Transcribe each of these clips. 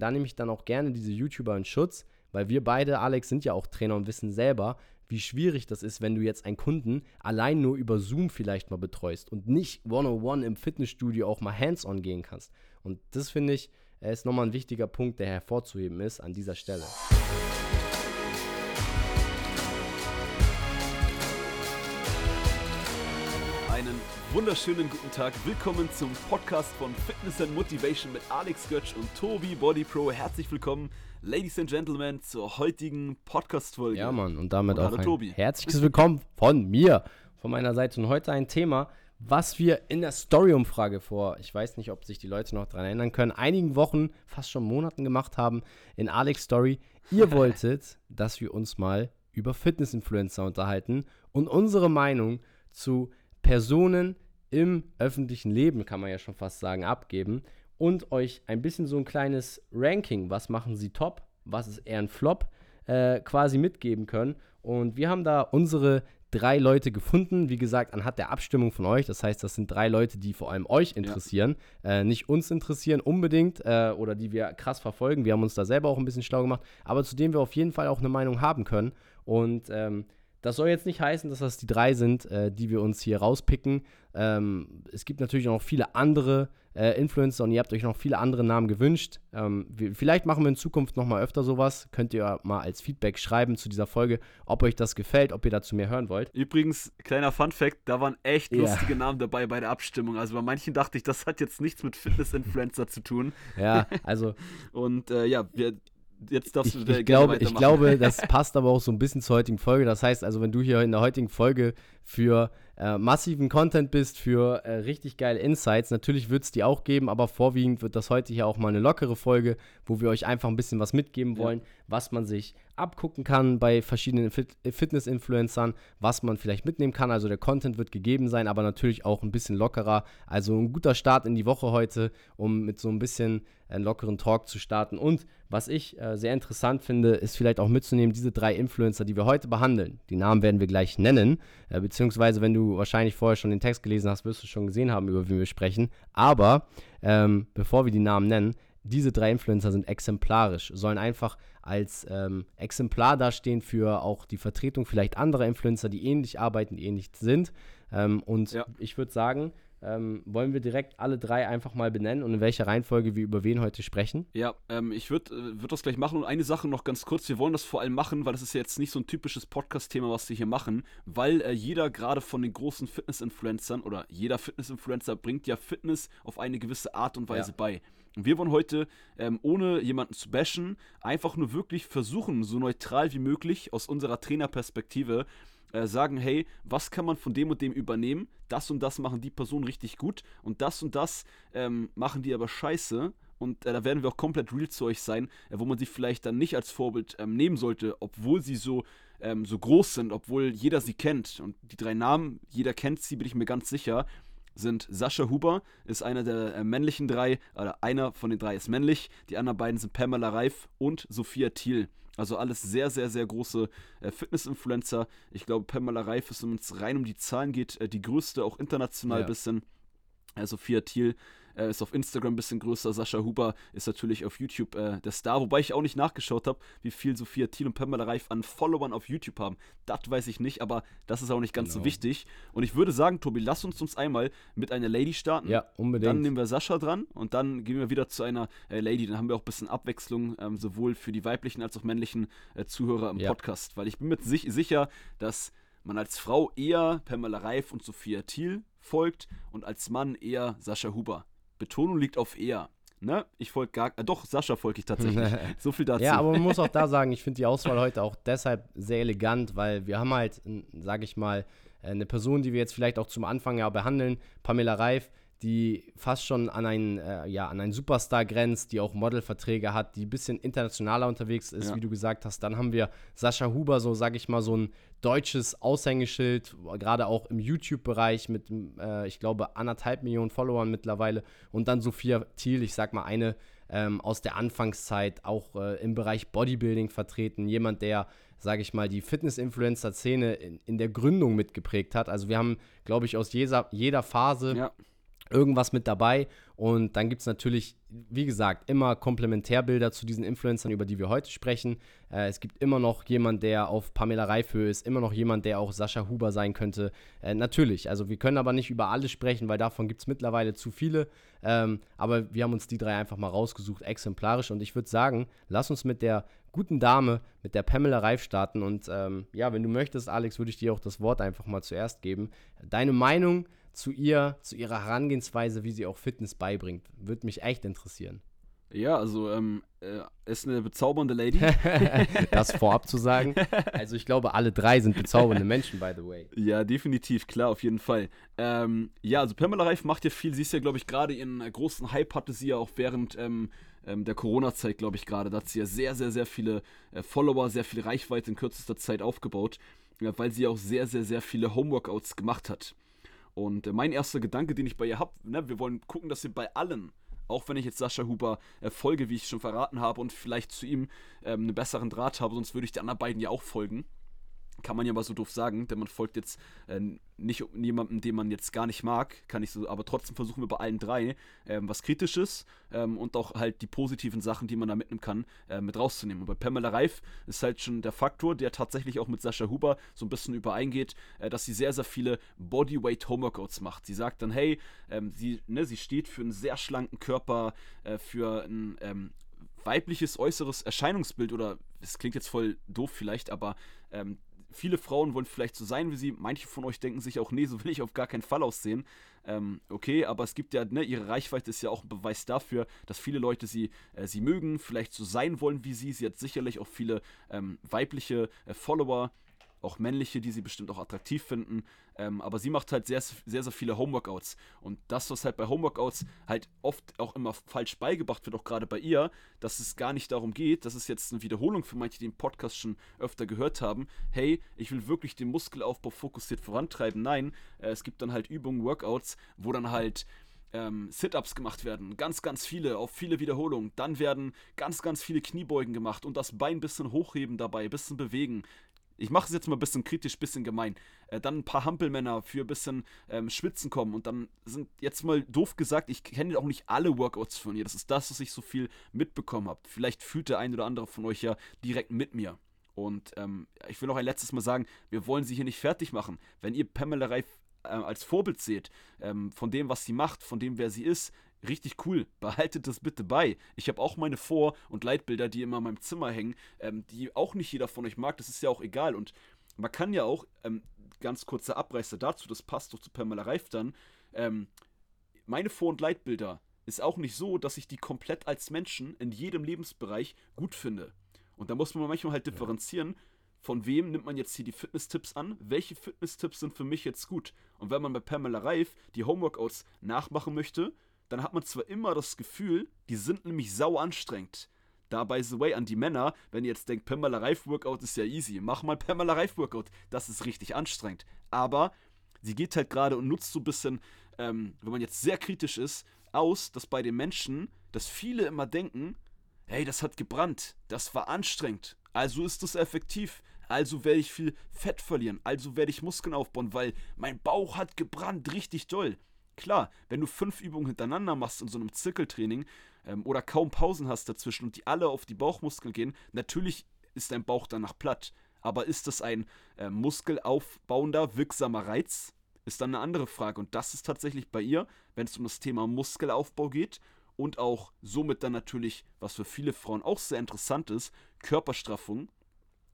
Da nehme ich dann auch gerne diese YouTuber in Schutz, weil wir beide, Alex, sind ja auch Trainer und wissen selber, wie schwierig das ist, wenn du jetzt einen Kunden allein nur über Zoom vielleicht mal betreust und nicht one-on-one im Fitnessstudio auch mal hands-on gehen kannst. Und das finde ich, ist nochmal ein wichtiger Punkt, der hervorzuheben ist an dieser Stelle. Einen wunderschönen guten Tag. Willkommen zum Podcast von Fitness and Motivation mit Alex Götsch und Tobi Body Pro. Herzlich willkommen, Ladies and Gentlemen, zur heutigen Podcast-Folge. Ja, Mann, und damit Und auch ein Tobi. herzliches Willkommen von mir, von meiner Seite. Und heute ein Thema, was wir in der Story-Umfrage vor, ich weiß nicht, ob sich die Leute noch daran erinnern können, einigen Wochen, fast schon Monaten gemacht haben in Alex Story. Ihr wolltet, dass wir uns mal über Fitness-Influencer unterhalten und unsere Meinung zu Personen im öffentlichen Leben, kann man ja schon fast sagen, abgeben und euch ein bisschen so ein kleines Ranking, was machen sie top, was ist eher ein Flop, äh, quasi mitgeben können. Und wir haben da unsere drei Leute gefunden, wie gesagt, anhand der Abstimmung von euch. Das heißt, das sind drei Leute, die vor allem euch interessieren, äh, nicht uns interessieren unbedingt äh, oder die wir krass verfolgen. Wir haben uns da selber auch ein bisschen schlau gemacht, aber zu denen wir auf jeden Fall auch eine Meinung haben können. Und ähm, das soll jetzt nicht heißen, dass das die drei sind, äh, die wir uns hier rauspicken. Ähm, es gibt natürlich noch viele andere äh, Influencer und ihr habt euch noch viele andere Namen gewünscht. Ähm, wir, vielleicht machen wir in Zukunft noch mal öfter sowas. Könnt ihr mal als Feedback schreiben zu dieser Folge, ob euch das gefällt, ob ihr dazu mehr hören wollt. Übrigens, kleiner Fun-Fact: da waren echt Ja. lustige Namen dabei bei der Abstimmung. Also bei manchen dachte ich, das hat jetzt nichts mit Fitness-Influencer zu tun. Ja, also Und äh, ja, wir, jetzt darfst ich, du ich, glaube, ich glaube, das passt aber auch so ein bisschen zur heutigen Folge. Das heißt also, wenn du hier in der heutigen Folge für äh, massiven Content bist, für äh, richtig geile Insights, natürlich wird es die auch geben, aber vorwiegend wird das heute hier auch mal eine lockere Folge, wo wir euch einfach ein bisschen was mitgeben Ja. wollen, was man sich abgucken kann bei verschiedenen Fit Fitness-Influencern, was man vielleicht mitnehmen kann. Also der Content wird gegeben sein, aber natürlich auch ein bisschen lockerer. Also ein guter Start in die Woche heute, um mit so ein bisschen einen lockeren Talk zu starten. Und was ich äh, sehr interessant finde, ist vielleicht auch mitzunehmen, diese drei Influencer, die wir heute behandeln. Die Namen werden wir gleich nennen, äh, beziehungsweise wenn du wahrscheinlich vorher schon den Text gelesen hast, wirst du schon gesehen haben, über wen wir sprechen. Aber ähm, bevor wir die Namen nennen, diese drei Influencer sind exemplarisch, sollen einfach als ähm, Exemplar dastehen für auch die Vertretung vielleicht anderer Influencer, die ähnlich arbeiten, die ähnlich sind. Ähm, und Ja. ich würde sagen, ähm, wollen wir direkt alle drei einfach mal benennen und in welcher Reihenfolge wir über wen heute sprechen? Ja, ähm, ich würde äh, würd das gleich machen und eine Sache noch ganz kurz. Wir wollen das vor allem machen, weil das ist ja jetzt nicht so ein typisches Podcast-Thema, was wir hier machen, weil äh, jeder gerade von den großen Fitness-Influencern oder jeder Fitness-Influencer bringt ja Fitness auf eine gewisse Art und Weise Ja. bei. Und wir wollen heute, ähm, ohne jemanden zu bashen, einfach nur wirklich versuchen, so neutral wie möglich aus unserer Trainerperspektive äh, sagen, hey, was kann man von dem und dem übernehmen? Das und das machen die Personen richtig gut und das und das ähm, machen die aber scheiße. Und äh, da werden wir auch komplett real zu euch sein, äh, wo man sie vielleicht dann nicht als Vorbild ähm, nehmen sollte, obwohl sie so, ähm, so groß sind, obwohl jeder sie kennt. Und die drei Namen, jeder kennt sie, bin ich mir ganz sicher, sind Sascha Huber, ist einer der äh, männlichen drei, oder einer von den drei ist männlich, die anderen beiden sind Pamela Reif und Sophia Thiel. Also alles sehr, sehr, sehr große äh, Fitness-Influencer. Ich glaube, Pamela Reif ist, wenn es rein um die Zahlen geht, äh, die größte, auch international Ja. bisschen. Sophia Thiel äh, ist auf Instagram ein bisschen größer. Sascha Huber ist natürlich auf YouTube äh, der Star. Wobei ich auch nicht nachgeschaut habe, wie viel Sophia Thiel und Pamela Reif an Followern auf YouTube haben. Das weiß ich nicht, aber das ist auch nicht ganz so Genau. wichtig. Und ich würde sagen, Tobi, lass uns uns einmal mit einer Lady starten. Ja, unbedingt. Dann nehmen wir Sascha dran und dann gehen wir wieder zu einer äh, Lady. Dann haben wir auch ein bisschen Abwechslung, ähm, sowohl für die weiblichen als auch männlichen äh, Zuhörer im Ja. Podcast. Weil ich bin mir sich sicher, dass man als Frau eher Pamela Reif und Sophia Thiel folgt und als Mann eher Sascha Huber. Betonung liegt auf eher. Ne? Ich folge gar. Äh, doch, Sascha folge ich tatsächlich. so viel dazu. Ja, aber man muss auch da sagen, ich finde die Auswahl heute auch deshalb sehr elegant, weil wir haben halt, sage ich mal, äh, eine Person, die wir jetzt vielleicht auch zum Anfang ja behandeln, Pamela Reif, die fast schon an einen, äh, ja, an einen Superstar grenzt, die auch Modelverträge hat, die ein bisschen internationaler unterwegs ist, Ja. wie du gesagt hast. Dann haben wir Sascha Huber, so sage ich mal, so ein deutsches Aushängeschild, gerade auch im YouTube-Bereich mit, äh, ich glaube, anderthalb Millionen Followern mittlerweile. Und dann Sophia Thiel, ich sag mal, eine ähm, aus der Anfangszeit auch äh, im Bereich Bodybuilding vertreten. Jemand, der, sage ich mal, die Fitness-Influencer-Szene in, in der Gründung mitgeprägt hat. Also wir haben, glaube ich, aus jeder, jeder Phase ja. Irgendwas mit dabei. Und dann gibt es natürlich, wie gesagt, immer Komplementärbilder zu diesen Influencern, über die wir heute sprechen. Äh, es gibt immer noch jemand, der auf Pamela Reifhöhe ist, immer noch jemand, der auch Sascha Huber sein könnte. Äh, natürlich, also wir können aber nicht über alle sprechen, weil davon gibt es mittlerweile zu viele. Ähm, aber wir haben uns die drei einfach mal rausgesucht, exemplarisch. Und ich würde sagen, lass uns mit der guten Dame, mit der Pamela Reif starten. Und ähm, ja, wenn du möchtest, Alex, würde ich dir auch das Wort einfach mal zuerst geben. Deine Meinung zu ihr, zu ihrer Herangehensweise, wie sie auch Fitness beibringt. Würde mich echt interessieren. Ja, also ähm, äh, ist eine bezaubernde Lady. das vorab zu sagen. Also ich glaube, alle drei sind bezaubernde Menschen, by the way. Ja, definitiv, klar, auf jeden Fall. Ähm, ja, also Pamela Reif macht ja viel. Sie ist ja, glaube ich, gerade ihren äh, großen Hype hatte sie ja auch während ähm, ähm, der Corona-Zeit, glaube ich, gerade. Da hat sie ja sehr, sehr, sehr viele äh, Follower, sehr viel Reichweite in kürzester Zeit aufgebaut, ja, weil sie auch sehr, sehr, sehr viele Homeworkouts gemacht hat. Und äh, mein erster Gedanke, den ich bei ihr habe, ne, wir wollen gucken, dass wir bei allen, auch wenn ich jetzt Sascha Huber äh, folge, wie ich schon verraten habe, und vielleicht zu ihm ähm, einen besseren Draht habe, sonst würde ich die anderen beiden ja auch folgen. Kann man ja mal so doof sagen, denn man folgt jetzt äh, nicht jemandem, den man jetzt gar nicht mag, kann ich so, aber trotzdem versuchen wir bei allen drei ähm, was Kritisches ähm, und auch halt die positiven Sachen, die man da mitnehmen kann, äh, mit rauszunehmen. Und bei Pamela Reif ist halt schon der Faktor, der tatsächlich auch mit Sascha Huber so ein bisschen übereingeht, äh, dass sie sehr, sehr viele Bodyweight Homeworkouts macht. Sie sagt dann, hey, ähm, sie, ne, sie steht für einen sehr schlanken Körper, äh, für ein ähm, weibliches äußeres Erscheinungsbild oder es klingt jetzt voll doof vielleicht, aber ähm, viele Frauen wollen vielleicht so sein wie sie. Manche von euch denken sich auch, nee, so will ich auf gar keinen Fall aussehen. Ähm, okay, aber es gibt ja, ne, ihre Reichweite ist ja auch ein Beweis dafür, dass viele Leute sie, äh, sie mögen, vielleicht so sein wollen wie sie. Sie hat sicherlich auch viele ähm, weibliche äh, Follower auch männliche, die sie bestimmt auch attraktiv finden. Ähm, aber sie macht halt sehr, sehr, sehr viele Homeworkouts. Und das, was halt bei Homeworkouts halt oft auch immer falsch beigebracht wird, auch gerade bei ihr, dass es gar nicht darum geht, das ist jetzt eine Wiederholung für manche, die den Podcast schon öfter gehört haben, hey, ich will wirklich den Muskelaufbau fokussiert vorantreiben. Nein, äh, es gibt dann halt Übungen, Workouts, wo dann halt ähm, Sit-ups gemacht werden, ganz, ganz viele, auf viele Wiederholungen. Dann werden ganz, ganz viele Kniebeugen gemacht und das Bein ein bisschen hochheben dabei, ein bisschen bewegen. Ich mache es jetzt mal ein bisschen kritisch, ein bisschen gemein. Äh, dann ein paar Hampelmänner für ein bisschen ähm, Schwitzen kommen. Und dann sind jetzt mal doof gesagt, ich kenne auch nicht alle Workouts von ihr. Das ist das, was ich so viel mitbekommen habe. Vielleicht fühlt der ein oder andere von euch ja direkt mit mir. Und ähm, ich will noch ein letztes Mal sagen, wir wollen sie hier nicht fertig machen. Wenn ihr Pamela Reif äh, als Vorbild seht, ähm, von dem, was sie macht, von dem, wer sie ist, richtig cool. Behaltet das bitte bei. Ich habe auch meine Vor- und Leitbilder, die immer in meinem Zimmer hängen, ähm, die auch nicht jeder von euch mag. Das ist ja auch egal. Und man kann ja auch, ähm, ganz kurzer Abreißer dazu, das passt doch zu Pamela Reif dann, ähm, meine Vor- und Leitbilder ist auch nicht so, dass ich die komplett als Menschen in jedem Lebensbereich gut finde. Und da muss man manchmal halt differenzieren, von wem nimmt man jetzt hier die Fitness-Tipps an? Welche Fitness-Tipps sind für mich jetzt gut? Und wenn man bei Pamela Reif die Homeworkouts nachmachen möchte, dann hat man zwar immer das Gefühl, die sind nämlich sau anstrengend. Da, by the way, an die Männer, wenn ihr jetzt denkt, Pamela Reif Workout ist ja easy, mach mal Pamela Reif Workout. Das ist richtig anstrengend. Aber sie geht halt gerade und nutzt so ein bisschen, ähm, wenn man jetzt sehr kritisch ist, aus, dass bei den Menschen, dass viele immer denken, hey, das hat gebrannt, das war anstrengend, also ist das effektiv, also werde ich viel Fett verlieren, also werde ich Muskeln aufbauen, weil mein Bauch hat gebrannt, richtig doll. Klar, wenn du fünf Übungen hintereinander machst in so einem Zirkeltraining ähm, oder kaum Pausen hast dazwischen und die alle auf die Bauchmuskeln gehen, natürlich ist dein Bauch danach platt. Aber ist das ein äh, muskelaufbauender, wirksamer Reiz? Ist dann eine andere Frage. Und das ist tatsächlich bei ihr, wenn es um das Thema Muskelaufbau geht und auch somit dann natürlich, was für viele Frauen auch sehr interessant ist, Körperstraffung,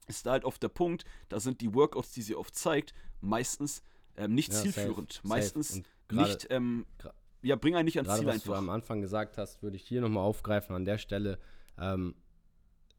ist da halt oft der Punkt, da sind die Workouts, die sie oft zeigt, meistens ähm, nicht ja, zielführend. Safe, Meistens safe. Grade, nicht, ähm, ja, bring einen nicht ans Ziel was einfach. Was du am Anfang gesagt hast, würde ich hier nochmal aufgreifen an der Stelle. Ähm,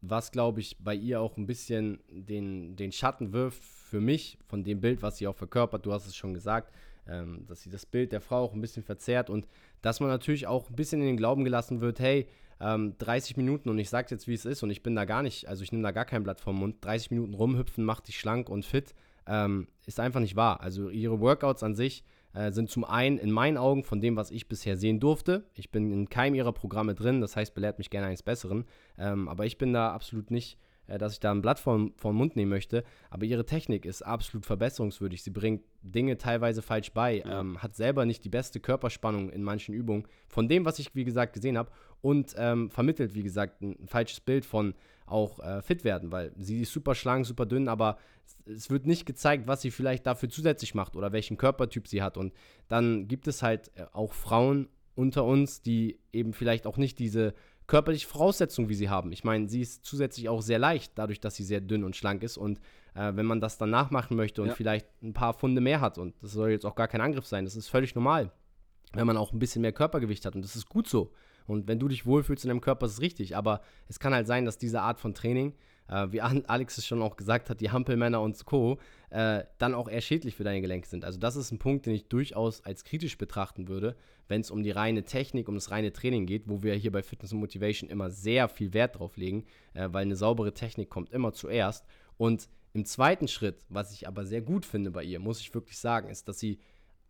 was, glaube ich, bei ihr auch ein bisschen den, den Schatten wirft für mich, von dem Bild, was sie auch verkörpert, du hast es schon gesagt, ähm, dass sie das Bild der Frau auch ein bisschen verzerrt und dass man natürlich auch ein bisschen in den Glauben gelassen wird, hey, ähm, 30 Minuten und ich sage jetzt, wie es ist und ich bin da gar nicht, also ich nehme da gar kein Blatt vom Mund, 30 Minuten rumhüpfen macht dich schlank und fit, ähm, ist einfach nicht wahr. Also ihre Workouts an sich äh, sind zum einen in meinen Augen von dem, was ich bisher sehen durfte. Ich bin in keinem ihrer Programme drin, das heißt, belehrt mich gerne eines Besseren. Ähm, aber ich bin da absolut nicht äh, dass ich da ein Blatt vom, vom Mund nehmen möchte, aber ihre Technik ist absolut verbesserungswürdig. Sie bringt Dinge teilweise falsch bei, ja. ähm, hat selber nicht die beste Körperspannung in manchen Übungen, von dem, was ich, wie gesagt, gesehen habe und ähm, vermittelt, wie gesagt, ein, ein, falsches Bild von auch äh, fit werden, weil sie ist super schlank, super dünn, aber es wird nicht gezeigt, was sie vielleicht dafür zusätzlich macht oder welchen Körpertyp sie hat. Und dann gibt es halt äh, auch Frauen unter uns, die eben vielleicht auch nicht diese körperliche Voraussetzungen, wie sie haben. Ich meine, sie ist zusätzlich auch sehr leicht, dadurch, dass sie sehr dünn und schlank ist. Und äh, wenn man das dann nachmachen möchte und ja. vielleicht ein paar Funde mehr hat, und das soll jetzt auch gar kein Angriff sein, das ist völlig normal, wenn man auch ein bisschen mehr Körpergewicht hat. Und das ist gut so. Und wenn du dich wohlfühlst in deinem Körper, ist es richtig. Aber es kann halt sein, dass diese Art von Training äh, wie Alex es schon auch gesagt hat, die Hampelmänner und Co., äh, dann auch eher schädlich für deine Gelenke sind. Also das ist ein Punkt, den ich durchaus als kritisch betrachten würde, wenn es um die reine Technik, um das reine Training geht, wo wir hier bei Fitness und Motivation immer sehr viel Wert drauf legen, äh, weil eine saubere Technik kommt immer zuerst. Und im zweiten Schritt, was ich aber sehr gut finde bei ihr, muss ich wirklich sagen, ist, dass sie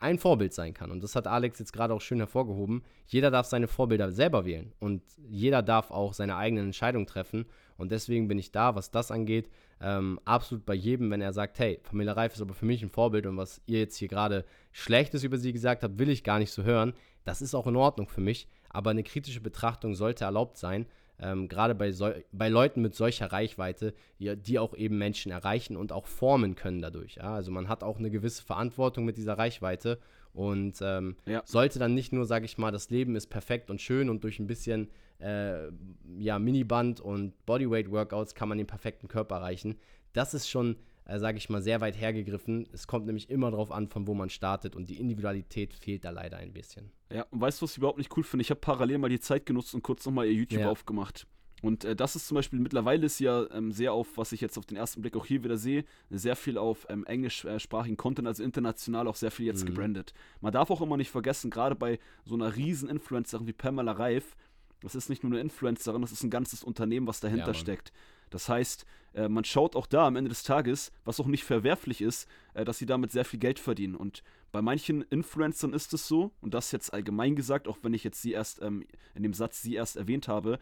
ein Vorbild sein kann. Und das hat Alex jetzt gerade auch schön hervorgehoben. Jeder darf seine Vorbilder selber wählen und jeder darf auch seine eigenen Entscheidungen treffen. Und deswegen bin ich da, was das angeht, ähm, absolut bei jedem, wenn er sagt, hey, Pamela Reif ist aber für mich ein Vorbild und was ihr jetzt hier gerade Schlechtes über sie gesagt habt, will ich gar nicht so hören. Das ist auch in Ordnung für mich, aber eine kritische Betrachtung sollte erlaubt sein, ähm, gerade bei, so, bei Leuten mit solcher Reichweite, die, die, auch eben Menschen erreichen und auch formen können dadurch. Ja? Also man hat auch eine gewisse Verantwortung mit dieser Reichweite und ähm, ja. sollte dann nicht nur, sage ich mal, das Leben ist perfekt und schön und durch ein bisschen äh, ja, Miniband und Bodyweight-Workouts kann man den perfekten Körper erreichen. Das ist schon äh, sage ich mal, sehr weit hergegriffen. Es kommt nämlich immer darauf an, von wo man startet und die Individualität fehlt da leider ein bisschen. Ja, und weißt du, was ich überhaupt nicht cool finde? Ich habe parallel mal die Zeit genutzt und kurz nochmal ihr YouTube ja. aufgemacht. Und äh, das ist zum Beispiel mittlerweile ist ja ähm, sehr auf, was ich jetzt auf den ersten Blick auch hier wieder sehe, sehr viel auf ähm, englischsprachigen Content, also international auch sehr viel jetzt mhm. gebrandet. Man darf auch immer nicht vergessen, gerade bei so einer riesen Influencerin wie Pamela Reif, das ist nicht nur eine Influencerin, das ist ein ganzes Unternehmen, was dahinter ja, steckt. Das heißt, äh, man schaut auch da am Ende des Tages, was auch nicht verwerflich ist, äh, dass sie damit sehr viel Geld verdienen. Und bei manchen Influencern ist es so, und das jetzt allgemein gesagt, auch wenn ich jetzt sie erst ähm, in dem Satz sie erst erwähnt habe,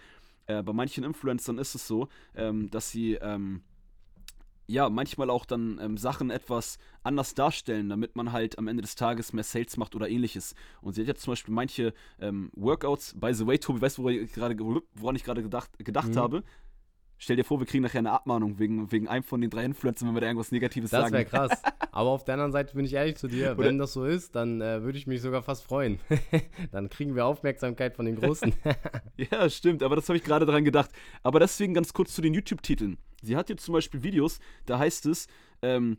äh, bei manchen Influencern ist es so, ähm, dass sie ähm, ja, manchmal auch dann ähm, Sachen etwas anders darstellen, damit man halt am Ende des Tages mehr Sales macht oder ähnliches. Und sie hat jetzt zum Beispiel manche ähm, Workouts, by the way, Tobi, weißt du, woran ich gerade gedacht, gedacht mhm. habe? Stell dir vor, wir kriegen nachher eine Abmahnung wegen, wegen einem von den drei Influencern, wenn wir da irgendwas Negatives das sagen. Das wäre krass. Aber auf der anderen Seite bin ich ehrlich zu dir, wenn das so ist, dann äh, würde ich mich sogar fast freuen. dann kriegen wir Aufmerksamkeit von den Großen. ja, stimmt, aber das habe ich gerade dran gedacht. Aber deswegen ganz kurz zu den YouTube-Titeln. Sie hat jetzt zum Beispiel Videos, da heißt es, ähm,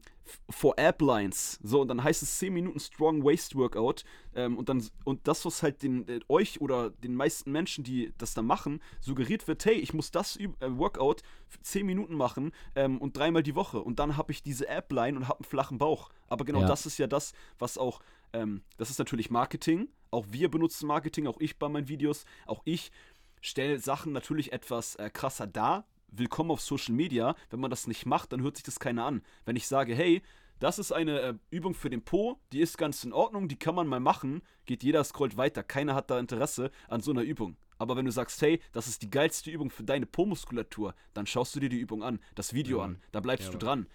for Applines. So, und dann heißt es 10 Minuten Strong Waist Workout. Ähm, und, dann, und das, was halt den, äh, euch oder den meisten Menschen, die das da machen, suggeriert wird, hey, ich muss das äh, Workout 10 Minuten machen ähm, und dreimal die Woche. Und dann habe ich diese Appline und habe einen flachen Bauch. Aber genau ja. das ist ja das, was auch, ähm, das ist natürlich Marketing. Auch wir benutzen Marketing, auch ich bei meinen Videos. Auch ich stelle Sachen natürlich etwas äh, krasser dar, willkommen auf Social Media. Wenn man das nicht macht, dann hört sich das keiner an. Wenn ich sage, hey, das ist eine äh, Übung für den Po, die ist ganz in Ordnung, die kann man mal machen, geht jeder scrollt weiter. Keiner hat da Interesse an so einer Übung. Aber wenn du sagst, hey, das ist die geilste Übung für deine Po-Muskulatur, dann schaust du dir die Übung an, das Video ja. an, da bleibst ja, du dran.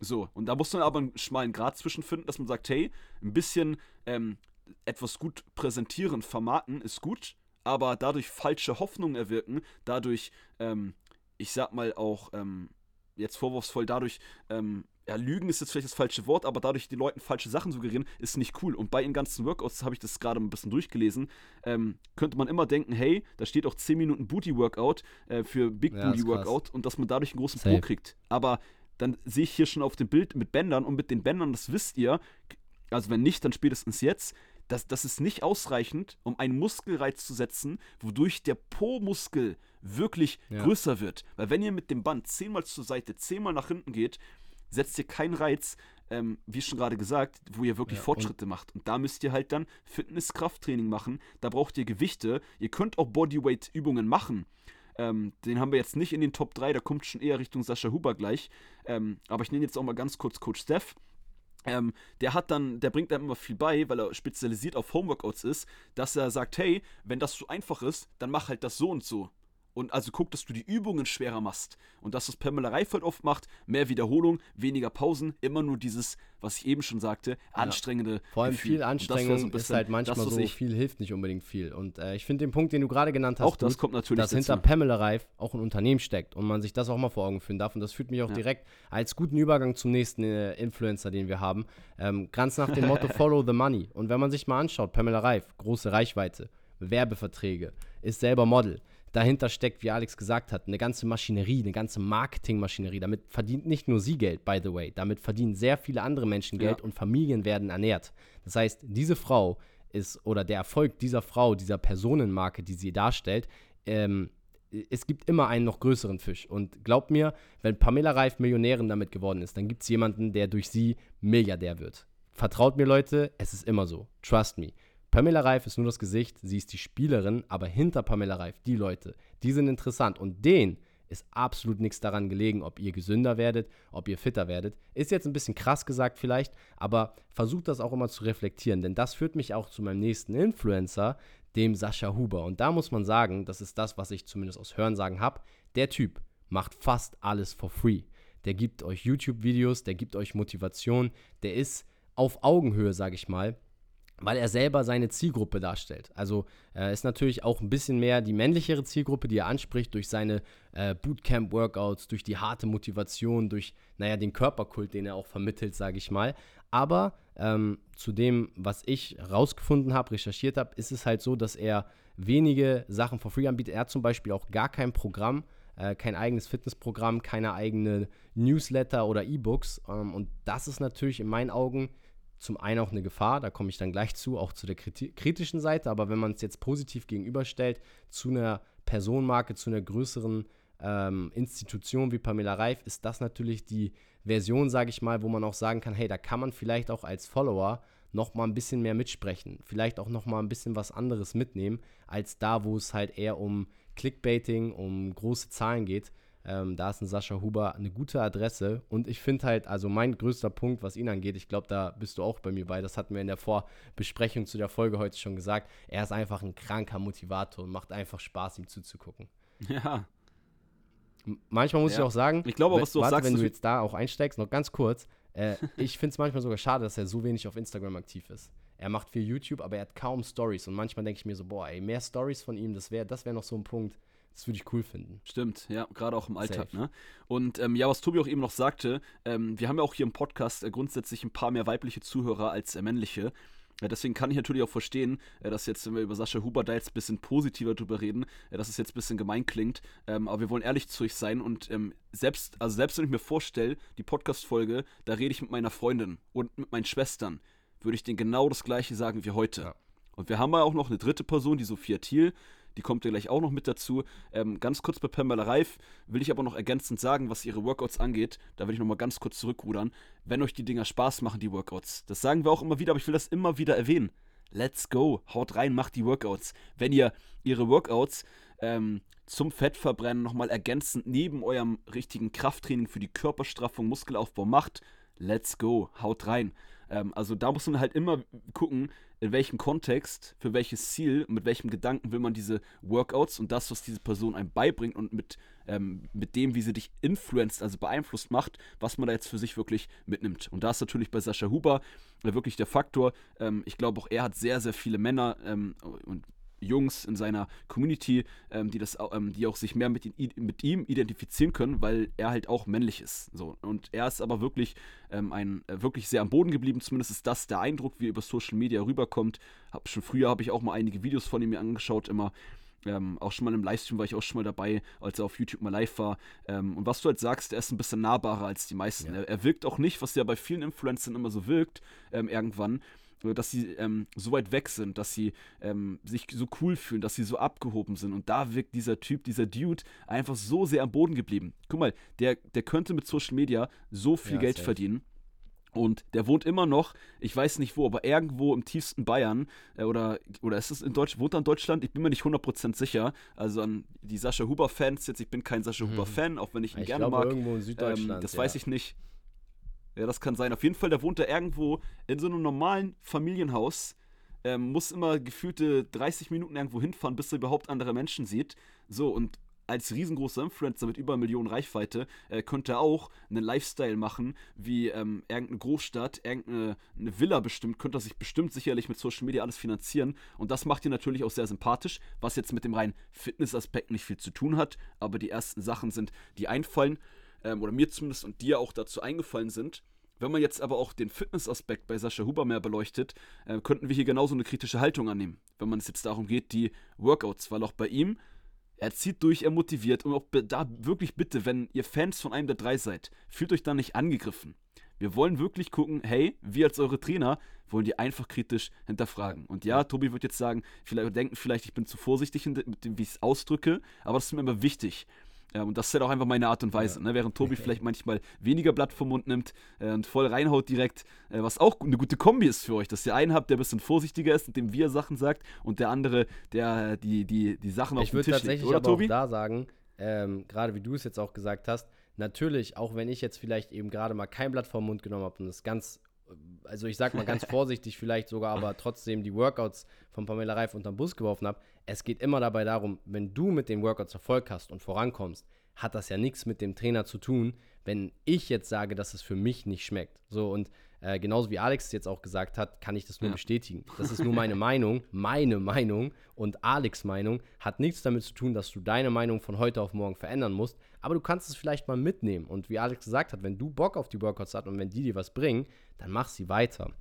So, und da muss man aber einen schmalen Grad zwischenfinden, dass man sagt, hey, ein bisschen ähm, etwas gut präsentieren, vermarkten ist gut, aber dadurch falsche Hoffnungen erwirken, dadurch ähm, ich sag mal auch ähm, jetzt vorwurfsvoll dadurch, ähm, ja, Lügen ist jetzt vielleicht das falsche Wort, aber dadurch die Leuten falsche Sachen suggerieren, ist nicht cool. Und bei den ganzen Workouts habe ich das gerade ein bisschen durchgelesen, ähm, könnte man immer denken, hey, da steht auch 10 Minuten Booty Workout äh, für Big ja, Booty Workout und dass man dadurch einen großen Safe. Po kriegt. Aber dann sehe ich hier schon auf dem Bild mit Bändern und mit den Bändern, das wisst ihr, also wenn nicht, dann spätestens jetzt, das, das ist nicht ausreichend, um einen Muskelreiz zu setzen, wodurch der Po-Muskel wirklich ja. größer wird. Weil wenn ihr mit dem Band zehnmal zur Seite, zehnmal nach hinten geht, setzt ihr keinen Reiz, ähm, wie schon gerade gesagt, wo ihr wirklich ja, Fortschritte und macht. Und da müsst ihr halt dann Fitness-Krafttraining machen. Da braucht ihr Gewichte. Ihr könnt auch Bodyweight-Übungen machen. Ähm, den haben wir jetzt nicht in den Top 3, da kommt schon eher Richtung Sascha Huber gleich. Ähm, aber ich nenne jetzt auch mal ganz kurz Coach Steph. Ähm, der hat dann, der bringt einem immer viel bei, weil er spezialisiert auf Homeworkouts ist, dass er sagt, hey, wenn das so einfach ist, dann mach halt das so und so. Und also guck, dass du die Übungen schwerer machst. Und das, was Pamela Reifert oft macht, mehr Wiederholung, weniger Pausen, immer nur dieses, was ich eben schon sagte, anstrengende. Ja. Vor allem Gefühl. viel Anstrengung so ist halt manchmal das, so, viel hilft nicht unbedingt viel. Und äh, ich finde den Punkt, den du gerade genannt hast, auch das gut, kommt natürlich dass dazu. hinter Pamela Reif auch ein Unternehmen steckt und man sich das auch mal vor Augen führen darf. Und das führt mich auch ja. direkt als guten Übergang zum nächsten äh, Influencer, den wir haben. Ähm, ganz nach dem Motto Follow the Money. Und wenn man sich mal anschaut, Pamela Reif, große Reichweite, Werbeverträge, ist selber Model dahinter steckt, wie Alex gesagt hat, eine ganze Maschinerie, eine ganze Marketingmaschinerie. Damit verdient nicht nur sie Geld, by the way. Damit verdienen sehr viele andere Menschen Geld ja. und Familien werden ernährt. Das heißt, diese Frau ist, oder der Erfolg dieser Frau, dieser Personenmarke, die sie darstellt, ähm, es gibt immer einen noch größeren Fisch. Und glaubt mir, wenn Pamela Reif Millionärin damit geworden ist, dann gibt es jemanden, der durch sie Milliardär wird. Vertraut mir, Leute, es ist immer so. Trust me. Pamela Reif ist nur das Gesicht, sie ist die Spielerin, aber hinter Pamela Reif, die Leute, die sind interessant und denen ist absolut nichts daran gelegen, ob ihr gesünder werdet, ob ihr fitter werdet. Ist jetzt ein bisschen krass gesagt vielleicht, aber versucht das auch immer zu reflektieren, denn das führt mich auch zu meinem nächsten Influencer, dem Sascha Huber. Und da muss man sagen, das ist das, was ich zumindest aus Hörensagen habe, der Typ macht fast alles for free. Der gibt euch YouTube-Videos, der gibt euch Motivation, der ist auf Augenhöhe, sage ich mal, weil er selber seine Zielgruppe darstellt. Also äh, ist natürlich auch ein bisschen mehr die männlichere Zielgruppe, die er anspricht durch seine äh, Bootcamp-Workouts, durch die harte Motivation, durch, naja, den Körperkult, den er auch vermittelt, sage ich mal. Aber ähm, zu dem, was ich rausgefunden habe, recherchiert habe, ist es halt so, dass er wenige Sachen for free anbietet. Er hat zum Beispiel auch gar kein Programm, äh, kein eigenes Fitnessprogramm, keine eigene Newsletter oder E-Books. Ähm, und das ist natürlich in meinen Augen zum einen auch eine Gefahr, da komme ich dann gleich zu, auch zu der kritischen Seite, aber wenn man es jetzt positiv gegenüberstellt zu einer Personenmarke, zu einer größeren ähm, Institution wie Pamela Reif, ist das natürlich die Version, sage ich mal, wo man auch sagen kann, hey, da kann man vielleicht auch als Follower noch mal ein bisschen mehr mitsprechen, vielleicht auch noch mal ein bisschen was anderes mitnehmen, als da, wo es halt eher um Clickbaiting, um große Zahlen geht. Ähm, da ist ein Sascha Huber eine gute Adresse. Und ich finde halt, also mein größter Punkt, was ihn angeht, ich glaube, da bist du auch bei mir bei. Das hatten wir in der Vorbesprechung zu der Folge heute schon gesagt. Er ist einfach ein kranker Motivator und macht einfach Spaß, ihm zuzugucken. Ja. Manchmal muss ja. ich auch sagen, ich glaube, was du warte, sagst, wenn du jetzt da auch einsteigst, noch ganz kurz. Äh, ich finde es manchmal sogar schade, dass er so wenig auf Instagram aktiv ist. Er macht viel YouTube, aber er hat kaum Stories. Und manchmal denke ich mir so, boah, ey, mehr Stories von ihm, das wäre das wär noch so ein Punkt das würde ich cool finden. Stimmt, ja, gerade auch im Alltag. Ne? Und ähm, ja, was Tobi auch eben noch sagte, ähm, wir haben ja auch hier im Podcast äh, grundsätzlich ein paar mehr weibliche Zuhörer als äh, männliche. Ja, deswegen kann ich natürlich auch verstehen, äh, dass jetzt, wenn wir über Sascha Huber da jetzt ein bisschen positiver drüber reden, äh, dass es jetzt ein bisschen gemein klingt. Ähm, aber wir wollen ehrlich zu euch sein und ähm, selbst, also selbst wenn ich mir vorstelle, die Podcast-Folge, da rede ich mit meiner Freundin und mit meinen Schwestern, würde ich denen genau das gleiche sagen wie heute. Ja. Und wir haben ja auch noch eine dritte Person, die Sophia Thiel die kommt ja gleich auch noch mit dazu. Ähm, ganz kurz bei Pamela Reif will ich aber noch ergänzend sagen, was ihre Workouts angeht. Da will ich nochmal ganz kurz zurückrudern. Wenn euch die Dinger Spaß machen, die Workouts, das sagen wir auch immer wieder, aber ich will das immer wieder erwähnen. Let's go, haut rein, macht die Workouts. Wenn ihr ihre Workouts ähm, zum Fettverbrennen nochmal ergänzend neben eurem richtigen Krafttraining für die Körperstraffung, Muskelaufbau macht, let's go, haut rein. Ähm, also da muss man halt immer gucken, in welchem Kontext, für welches Ziel, mit welchem Gedanken will man diese Workouts und das, was diese Person einem beibringt und mit, ähm, mit dem, wie sie dich influenced, also beeinflusst macht, was man da jetzt für sich wirklich mitnimmt. Und da ist natürlich bei Sascha Huber äh, wirklich der Faktor. Ähm, ich glaube, auch er hat sehr, sehr viele Männer ähm, und Jungs in seiner Community, ähm, die das, ähm, die auch sich mehr mit, ihn, mit, ihm identifizieren können, weil er halt auch männlich ist. So. Und er ist aber wirklich ähm, ein äh, wirklich sehr am Boden geblieben. Zumindest ist das der Eindruck, wie er über Social Media rüberkommt. Hab schon früher habe ich auch mal einige Videos von ihm mir angeschaut, immer. Ähm, auch schon mal im Livestream war ich auch schon mal dabei, als er auf YouTube mal live war. Ähm, und was du halt sagst, er ist ein bisschen nahbarer als die meisten. Ja. Er, er, wirkt auch nicht, was ja bei vielen Influencern immer so wirkt, ähm, irgendwann, dass sie ähm, so weit weg sind, dass sie ähm, sich so cool fühlen, dass sie so abgehoben sind. Und da wirkt dieser Typ, dieser Dude einfach so sehr am Boden geblieben. Guck mal, der, der könnte mit Social Media so viel ja, Geld safe. verdienen. Und der wohnt immer noch, ich weiß nicht wo, aber irgendwo im tiefsten Bayern äh, oder, oder ist es in Deutschland, wohnt er in Deutschland? Ich bin mir nicht 100% sicher. Also an die Sascha Huber-Fans jetzt, ich bin kein Sascha mhm. Huber-Fan, auch wenn ich ihn ich gerne glaube, mag. Irgendwo in Süddeutschland. Ähm, das ja. weiß ich nicht. Ja, das kann sein. Auf jeden Fall, der wohnt da irgendwo in so einem normalen Familienhaus. Ähm, muss immer gefühlte 30 Minuten irgendwo hinfahren, bis er überhaupt andere Menschen sieht. So, und als riesengroßer Influencer mit über Millionen Reichweite äh, könnte auch einen Lifestyle machen, wie ähm, irgendeine Großstadt, irgendeine Villa bestimmt, könnte er sich bestimmt sicherlich mit Social Media alles finanzieren. Und das macht ihn natürlich auch sehr sympathisch, was jetzt mit dem reinen Fitnessaspekt nicht viel zu tun hat. Aber die ersten Sachen sind, die einfallen, ähm, oder mir zumindest und dir auch dazu eingefallen sind. Wenn man jetzt aber auch den Fitnessaspekt bei Sascha Huber mehr beleuchtet, äh, könnten wir hier genauso eine kritische Haltung annehmen, wenn man es jetzt darum geht, die Workouts, weil auch bei ihm, er zieht durch, er motiviert und auch da wirklich bitte, wenn ihr Fans von einem der drei seid, fühlt euch da nicht angegriffen. Wir wollen wirklich gucken, hey, wir als eure Trainer wollen die einfach kritisch hinterfragen. Und ja, Tobi wird jetzt sagen, vielleicht denken vielleicht, ich bin zu vorsichtig mit dem, wie ich es ausdrücke, aber das ist mir immer wichtig. Ja, und das ist halt auch einfach meine Art und Weise. Ja. Ne? Während Tobi vielleicht manchmal weniger Blatt vom Mund nimmt äh, und voll reinhaut direkt, äh, was auch eine gute Kombi ist für euch, dass ihr einen habt, der ein bisschen vorsichtiger ist und dem wir Sachen sagt und der andere, der die, die, die Sachen ich auf den Tisch legt. Ich würde tatsächlich aber Tobi? auch da sagen, ähm, gerade wie du es jetzt auch gesagt hast, natürlich, auch wenn ich jetzt vielleicht eben gerade mal kein Blatt vom Mund genommen habe und das ganz also ich sag mal ganz vorsichtig vielleicht sogar, aber trotzdem die Workouts von Pamela Reif unterm Bus geworfen habe. Es geht immer dabei darum, wenn du mit den Workouts Erfolg hast und vorankommst, hat das ja nichts mit dem Trainer zu tun, wenn ich jetzt sage, dass es für mich nicht schmeckt. So und äh, genauso wie Alex es jetzt auch gesagt hat, kann ich das nur ja. bestätigen. Das ist nur meine Meinung, meine Meinung und Alex Meinung hat nichts damit zu tun, dass du deine Meinung von heute auf morgen verändern musst, aber du kannst es vielleicht mal mitnehmen und wie Alex gesagt hat, wenn du Bock auf die Workouts hast und wenn die dir was bringen, dann mach sie weiter.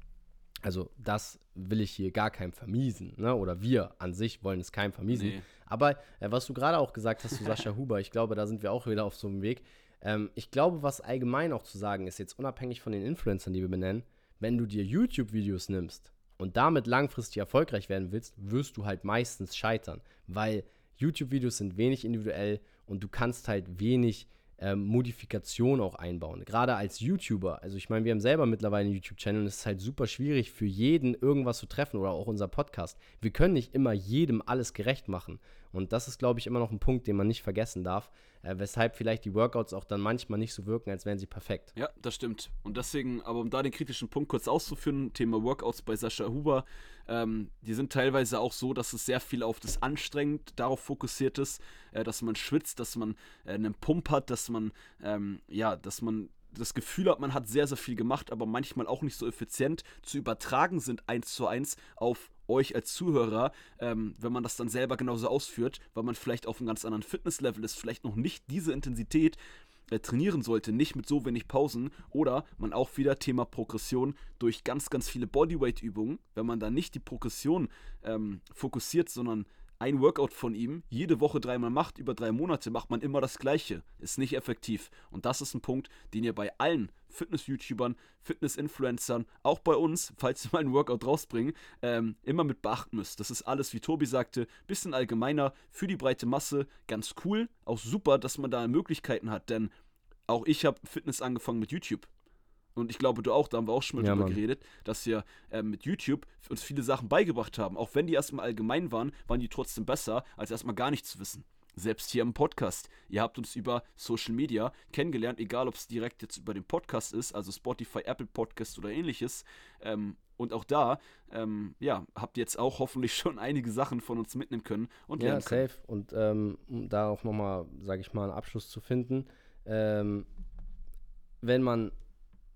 Also das will ich hier gar keinem vermiesen, ne? oder wir an sich wollen es keinem vermiesen. Nee. Aber äh, was du gerade auch gesagt hast zu Sascha Huber, ich glaube, da sind wir auch wieder auf so einem Weg. Ähm, ich glaube, was allgemein auch zu sagen ist, jetzt unabhängig von den Influencern, die wir benennen, wenn du dir YouTube-Videos nimmst und damit langfristig erfolgreich werden willst, wirst du halt meistens scheitern, weil YouTube-Videos sind wenig individuell und du kannst halt wenig ähm, Modifikation auch einbauen. Gerade als YouTuber, also ich meine, wir haben selber mittlerweile einen YouTube-Channel und es ist halt super schwierig für jeden irgendwas zu treffen oder auch unser Podcast. Wir können nicht immer jedem alles gerecht machen. Und das ist, glaube ich, immer noch ein Punkt, den man nicht vergessen darf, äh, weshalb vielleicht die Workouts auch dann manchmal nicht so wirken, als wären sie perfekt. Ja, das stimmt. Und deswegen, aber um da den kritischen Punkt kurz auszuführen, Thema Workouts bei Sascha Huber, ähm, die sind teilweise auch so, dass es sehr viel auf das anstrengend darauf fokussiert ist, äh, dass man schwitzt, dass man äh, einen Pump hat, dass man, ähm, ja, dass man das Gefühl hat, man hat sehr, sehr viel gemacht, aber manchmal auch nicht so effizient zu übertragen sind eins zu eins auf euch als Zuhörer, ähm, wenn man das dann selber genauso ausführt, weil man vielleicht auf einem ganz anderen Fitnesslevel ist, vielleicht noch nicht diese Intensität äh, trainieren sollte, nicht mit so wenig Pausen oder man auch wieder Thema Progression durch ganz, ganz viele Bodyweight-Übungen, wenn man da nicht die Progression ähm, fokussiert, sondern ein Workout von ihm jede Woche dreimal macht, über drei Monate macht man immer das Gleiche. Ist nicht effektiv. Und das ist ein Punkt, den ihr bei allen Fitness-YouTubern, Fitness-Influencern, auch bei uns, falls sie mal einen Workout rausbringen, ähm, immer mit beachten müsst. Das ist alles, wie Tobi sagte, bisschen allgemeiner für die breite Masse. Ganz cool. Auch super, dass man da Möglichkeiten hat, denn auch ich habe Fitness angefangen mit YouTube und ich glaube, du auch, da haben wir auch schon mal ja, drüber Mann. geredet, dass wir äh, mit YouTube uns viele Sachen beigebracht haben. Auch wenn die erstmal allgemein waren, waren die trotzdem besser, als erstmal gar nichts zu wissen. Selbst hier im Podcast. Ihr habt uns über Social Media kennengelernt, egal ob es direkt jetzt über den Podcast ist, also Spotify, Apple Podcast oder ähnliches. Ähm, und auch da, ähm, ja, habt ihr jetzt auch hoffentlich schon einige Sachen von uns mitnehmen können und lernen Ja, safe. Und ähm, um da auch nochmal, sage ich mal, einen Abschluss zu finden, ähm, wenn man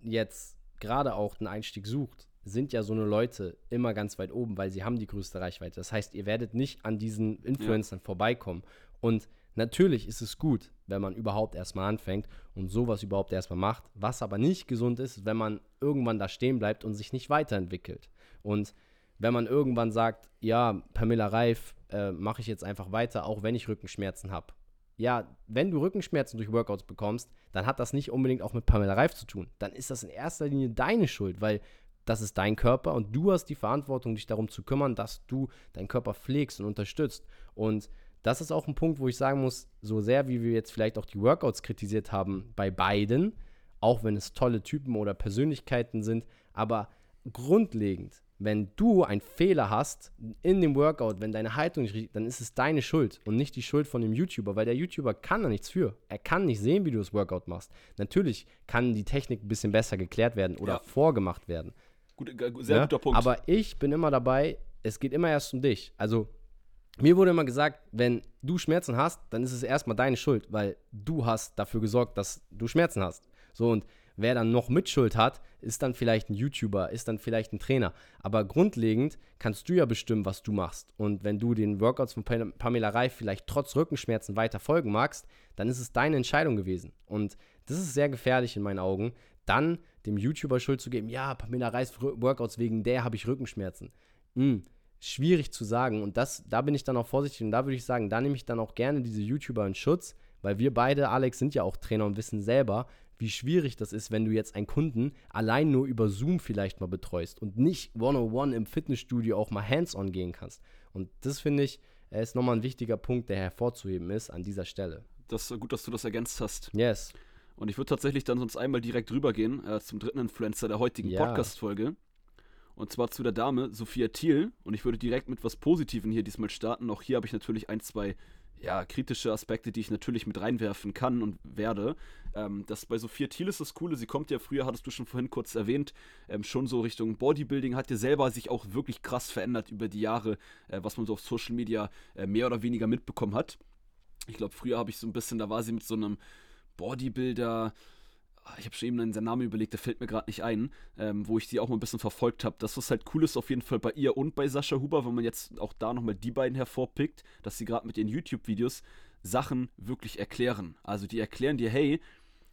jetzt gerade auch einen Einstieg sucht, sind ja so eine Leute immer ganz weit oben, weil sie haben die größte Reichweite. Das heißt, ihr werdet nicht an diesen Influencern ja. vorbeikommen. Und natürlich ist es gut, wenn man überhaupt erstmal anfängt und sowas überhaupt erstmal macht. Was aber nicht gesund ist, wenn man irgendwann da stehen bleibt und sich nicht weiterentwickelt. Und wenn man irgendwann sagt, ja, Pamela Reif äh, mache ich jetzt einfach weiter, auch wenn ich Rückenschmerzen habe ja, wenn du Rückenschmerzen durch Workouts bekommst, dann hat das nicht unbedingt auch mit Pamela Reif zu tun. Dann ist das in erster Linie deine Schuld, weil das ist dein Körper und du hast die Verantwortung, dich darum zu kümmern, dass du deinen Körper pflegst und unterstützt. Und das ist auch ein Punkt, wo ich sagen muss, so sehr wie wir jetzt vielleicht auch die Workouts kritisiert haben bei beiden, auch wenn es tolle Typen oder Persönlichkeiten sind, aber grundlegend wenn du einen Fehler hast in dem Workout, wenn deine Haltung nicht richtig, dann ist es deine Schuld und nicht die Schuld von dem YouTuber, weil der YouTuber kann da nichts für. Er kann nicht sehen, wie du das Workout machst. Natürlich kann die Technik ein bisschen besser geklärt werden oder ja. vorgemacht werden. Gut, sehr ja? guter Punkt. Aber ich bin immer dabei, es geht immer erst um dich. Also mir wurde immer gesagt, wenn du Schmerzen hast, dann ist es erstmal deine Schuld, weil du hast dafür gesorgt, dass du Schmerzen hast. So und wer dann noch Mitschuld hat, ist dann vielleicht ein YouTuber, ist dann vielleicht ein Trainer. Aber grundlegend kannst du ja bestimmen, was du machst. Und wenn du den Workouts von Pamela Reif vielleicht trotz Rückenschmerzen weiter folgen magst, dann ist es deine Entscheidung gewesen. Und das ist sehr gefährlich in meinen Augen, dann dem YouTuber Schuld zu geben, ja, Pamela Reif Workouts, wegen der habe ich Rückenschmerzen. Hm, schwierig zu sagen. Und das, da bin ich dann auch vorsichtig und da würde ich sagen, da nehme ich dann auch gerne diese YouTuber in Schutz, weil wir beide, Alex, sind ja auch Trainer und wissen selber, wie schwierig das ist, wenn du jetzt einen Kunden allein nur über Zoom vielleicht mal betreust und nicht one-on-one im Fitnessstudio auch mal hands-on gehen kannst. Und das finde ich, ist nochmal ein wichtiger Punkt, der hervorzuheben ist an dieser Stelle. Das ist gut, dass du das ergänzt hast. Yes. Und ich würde tatsächlich dann sonst einmal direkt rübergehen äh, zum dritten Influencer der heutigen ja. Podcast-Folge. Und zwar zu der Dame Sophia Thiel. Und ich würde direkt mit was Positivem hier diesmal starten. Auch hier habe ich natürlich ein, zwei ja, kritische Aspekte, die ich natürlich mit reinwerfen kann und werde. Ähm, das bei Sophia Thiel ist das Coole, sie kommt ja früher, hattest du schon vorhin kurz erwähnt, ähm, schon so Richtung Bodybuilding, hat ja selber sich auch wirklich krass verändert über die Jahre, äh, was man so auf Social Media äh, mehr oder weniger mitbekommen hat. Ich glaube, früher habe ich so ein bisschen, da war sie mit so einem Bodybuilder, ich habe schon eben seinen Namen überlegt, der fällt mir gerade nicht ein, ähm, wo ich sie auch mal ein bisschen verfolgt habe. Das, was halt cool ist, auf jeden Fall bei ihr und bei Sascha Huber, wenn man jetzt auch da nochmal die beiden hervorpickt, dass sie gerade mit ihren YouTube-Videos Sachen wirklich erklären. Also die erklären dir, hey,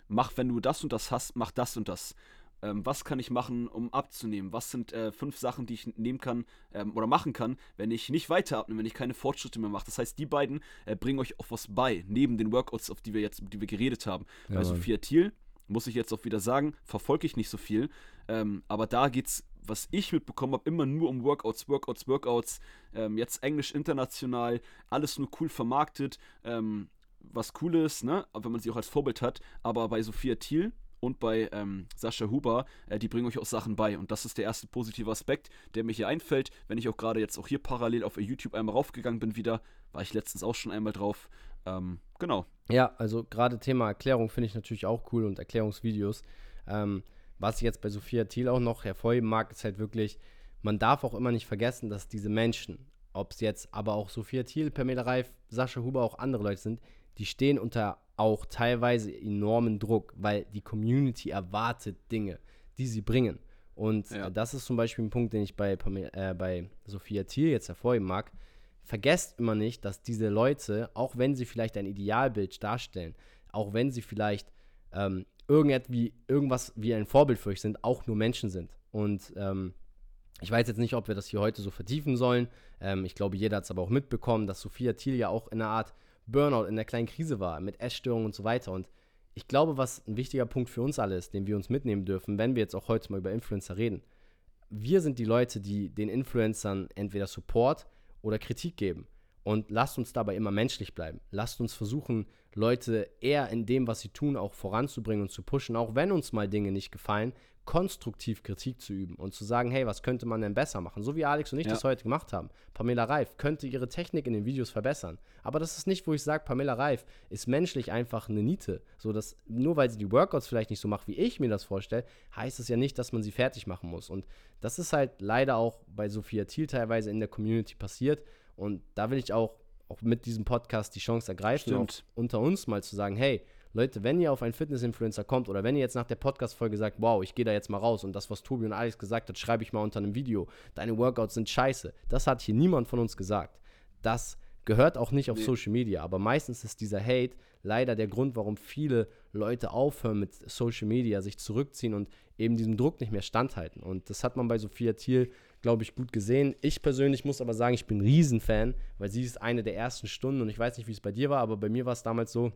mach, wenn du das und das hast, mach das und das. Ähm, was kann ich machen, um abzunehmen? Was sind äh, fünf Sachen, die ich nehmen kann ähm, oder machen kann, wenn ich nicht weiter abnehme, wenn ich keine Fortschritte mehr mache? Das heißt, die beiden äh, bringen euch auch was bei, neben den Workouts, auf die wir jetzt, die wir geredet haben. Ja, bei Sophia Thiel muss ich jetzt auch wieder sagen, verfolge ich nicht so viel. Ähm, aber da geht es, was ich mitbekommen habe, immer nur um Workouts, Workouts, Workouts. Ähm, jetzt Englisch international, alles nur cool vermarktet. Ähm, was cool ist, ne? wenn man sie auch als Vorbild hat. Aber bei Sophia Thiel und bei ähm, Sascha Huber, äh, die bringen euch auch Sachen bei. Und das ist der erste positive Aspekt, der mir hier einfällt. Wenn ich auch gerade jetzt auch hier parallel auf YouTube einmal raufgegangen bin wieder, war ich letztens auch schon einmal drauf. Ähm, genau. Ja, also gerade Thema Erklärung finde ich natürlich auch cool und Erklärungsvideos. Ähm, was ich jetzt bei Sophia Thiel auch noch hervorheben mag, ist halt wirklich, man darf auch immer nicht vergessen, dass diese Menschen, ob es jetzt aber auch Sophia Thiel, Pamela Reif, Sascha Huber, auch andere Leute sind, die stehen unter auch teilweise enormen Druck, weil die Community erwartet Dinge, die sie bringen. Und ja. das ist zum Beispiel ein Punkt, den ich bei, äh, bei Sophia Thiel jetzt hervorheben mag vergesst immer nicht, dass diese Leute, auch wenn sie vielleicht ein Idealbild darstellen, auch wenn sie vielleicht ähm, irgendwie, irgendwas wie ein Vorbild für euch sind, auch nur Menschen sind. Und ähm, ich weiß jetzt nicht, ob wir das hier heute so vertiefen sollen. Ähm, ich glaube, jeder hat es aber auch mitbekommen, dass Sophia Thiel ja auch in einer Art Burnout, in einer kleinen Krise war, mit Essstörungen und so weiter. Und ich glaube, was ein wichtiger Punkt für uns alle ist, den wir uns mitnehmen dürfen, wenn wir jetzt auch heute mal über Influencer reden. Wir sind die Leute, die den Influencern entweder Support oder Kritik geben. Und lasst uns dabei immer menschlich bleiben. Lasst uns versuchen, Leute eher in dem, was sie tun, auch voranzubringen und zu pushen, auch wenn uns mal Dinge nicht gefallen, konstruktiv Kritik zu üben und zu sagen, hey, was könnte man denn besser machen? So wie Alex und ich ja. das heute gemacht haben. Pamela Reif könnte ihre Technik in den Videos verbessern. Aber das ist nicht, wo ich sage, Pamela Reif ist menschlich einfach eine Niete. So, dass nur weil sie die Workouts vielleicht nicht so macht, wie ich mir das vorstelle, heißt es ja nicht, dass man sie fertig machen muss. Und das ist halt leider auch bei Sophia Thiel teilweise in der Community passiert. Und da will ich auch, auch mit diesem Podcast die Chance ergreifen, unter uns mal zu sagen, hey, Leute, wenn ihr auf einen Fitness-Influencer kommt oder wenn ihr jetzt nach der Podcast-Folge sagt, wow, ich gehe da jetzt mal raus und das, was Tobi und Alex gesagt hat, schreibe ich mal unter einem Video, deine Workouts sind scheiße. Das hat hier niemand von uns gesagt. Das gehört auch nicht auf nee. Social Media, aber meistens ist dieser Hate leider der Grund, warum viele Leute aufhören mit Social Media, sich zurückziehen und eben diesem Druck nicht mehr standhalten. Und das hat man bei Sophia Thiel, glaube ich, gut gesehen. Ich persönlich muss aber sagen, ich bin ein Riesenfan, weil sie ist eine der ersten Stunden und ich weiß nicht, wie es bei dir war, aber bei mir war es damals so,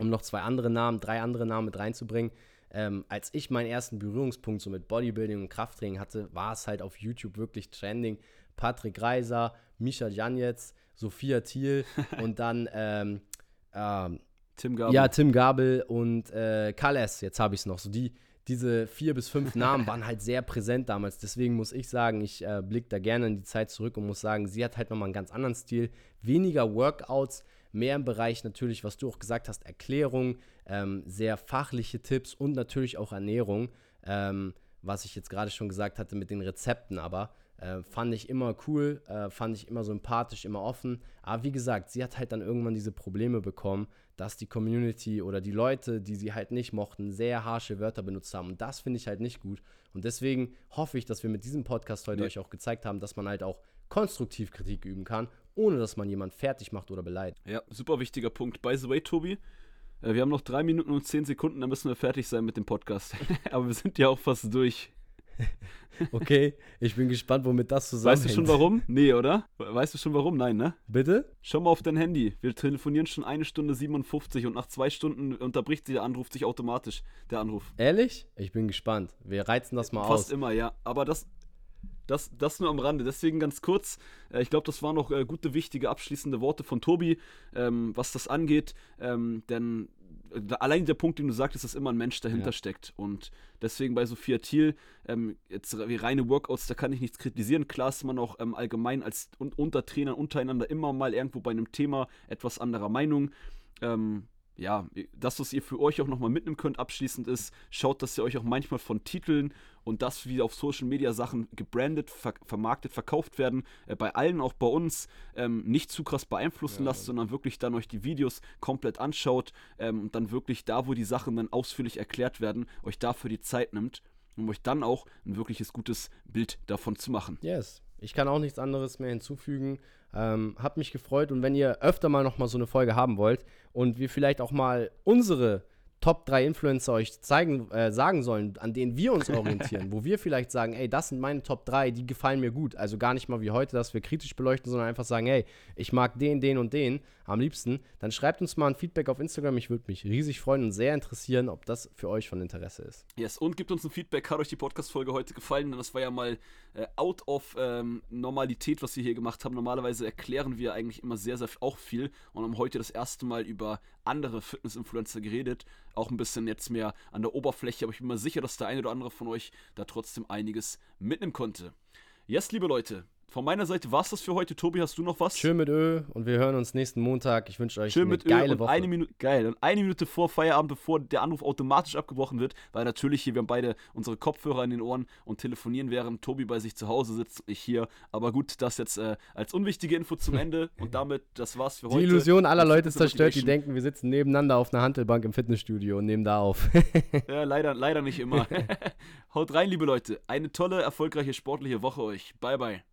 um noch zwei andere Namen, drei andere Namen mit reinzubringen. Ähm, als ich meinen ersten Berührungspunkt so mit Bodybuilding und Krafttraining hatte, war es halt auf YouTube wirklich trending. Patrick Reiser, Misha Janetz, Sophia Thiel und dann ähm, ähm, Tim Gabel. Ja, Tim Gabel und äh, Kales, jetzt habe ich es noch. So die, diese vier bis fünf Namen waren halt sehr präsent damals. Deswegen muss ich sagen, ich äh, blicke da gerne in die Zeit zurück und muss sagen, sie hat halt nochmal einen ganz anderen Stil. Weniger Workouts, mehr im Bereich natürlich, was du auch gesagt hast, Erklärung, ähm, sehr fachliche Tipps und natürlich auch Ernährung, ähm, was ich jetzt gerade schon gesagt hatte mit den Rezepten, aber Äh, fand ich immer cool, äh, fand ich immer sympathisch, immer offen. Aber wie gesagt, sie hat halt dann irgendwann diese Probleme bekommen, dass die Community oder die Leute, die sie halt nicht mochten, sehr harsche Wörter benutzt haben. Und das finde ich halt nicht gut. Und deswegen hoffe ich, dass wir mit diesem Podcast heute Nee. euch auch gezeigt haben, dass man halt auch konstruktiv Kritik üben kann, ohne dass man jemanden fertig macht oder beleidigt. Ja, super wichtiger Punkt. By the way, Tobi, äh, wir haben noch drei Minuten und zehn Sekunden, dann müssen wir fertig sein mit dem Podcast. Aber wir sind ja auch fast durch. Okay, ich bin gespannt, womit das zusammenhängt. Weißt du schon warum? Nee, oder? Weißt du schon warum? Nein, ne? Bitte? Schau mal auf dein Handy. Wir telefonieren schon eine Stunde 57 und nach zwei Stunden unterbricht sie der Anruf sich automatisch, der Anruf. Ehrlich? Ich bin gespannt. Wir reizen das mal Fast aus. immer, ja. Aber das, das, das nur am Rande. Deswegen ganz kurz. Äh, ich glaube, das waren noch äh, gute, wichtige, abschließende Worte von Tobi, ähm, was das angeht. Ähm, denn äh, allein der Punkt, den du sagtest, dass immer ein Mensch dahinter Ja. steckt. Und deswegen bei Sophia Thiel, ähm, jetzt wie reine Workouts, da kann ich nichts kritisieren. Klar ist man auch ähm, allgemein als un unter Trainern untereinander immer mal irgendwo bei einem Thema etwas anderer Meinung. Ähm, ja, das, was ihr für euch auch nochmal mitnehmen könnt, abschließend ist, schaut, dass ihr euch auch manchmal von Titeln und das, wie auf Social Media Sachen gebrandet, ver vermarktet, verkauft werden, äh, bei allen, auch bei uns, ähm, nicht zu krass beeinflussen Ja. lasst, sondern wirklich dann euch die Videos komplett anschaut ähm, und dann wirklich da, wo die Sachen dann ausführlich erklärt werden, euch dafür die Zeit nimmt, um euch dann auch ein wirkliches gutes Bild davon zu machen. Yes. Ich kann auch nichts anderes mehr hinzufügen. Ähm, hab mich gefreut. Und wenn ihr öfter mal nochmal so eine Folge haben wollt und wir vielleicht auch mal unsere Top 3 Influencer euch zeigen, äh, sagen sollen, an denen wir uns orientieren, wo wir vielleicht sagen, ey, das sind meine Top 3, die gefallen mir gut. Also gar nicht mal wie heute, dass wir kritisch beleuchten, sondern einfach sagen, ey, ich mag den, den und den am liebsten. Dann schreibt uns mal ein Feedback auf Instagram. Ich würde mich riesig freuen und sehr interessieren, ob das für euch von Interesse ist. Yes, und gebt uns ein Feedback. Hat euch die Podcast-Folge heute gefallen? Denn das war ja mal äh, out of ähm, Normalität, was wir hier gemacht haben. Normalerweise erklären wir eigentlich immer sehr, sehr auch viel und haben heute das erste Mal über andere Fitness-Influencer geredet. Auch ein bisschen jetzt mehr an der Oberfläche, aber ich bin mir sicher, dass der eine oder andere von euch da trotzdem einiges mitnehmen konnte. Yes, liebe Leute, von meiner Seite war es das für heute. Tobi, hast du noch was? Schön mit Ö und wir hören uns nächsten Montag. Ich wünsche euch Schön eine mit geile und Woche. eine Minute, geil, und eine Minute vor Feierabend, bevor der Anruf automatisch abgebrochen wird, weil natürlich hier, wir haben beide unsere Kopfhörer in den Ohren und telefonieren, während Tobi bei sich zu Hause sitzt, ich hier. Aber gut, das jetzt äh, als unwichtige Info zum Ende und damit, das war's für Die heute. Illusion aller Leute ist zerstört, die denken, wir sitzen nebeneinander auf einer Hantelbank im Fitnessstudio und nehmen da auf. Ja, leider, leider nicht immer. Haut rein, liebe Leute. Eine tolle, erfolgreiche sportliche Woche euch. Bye, bye.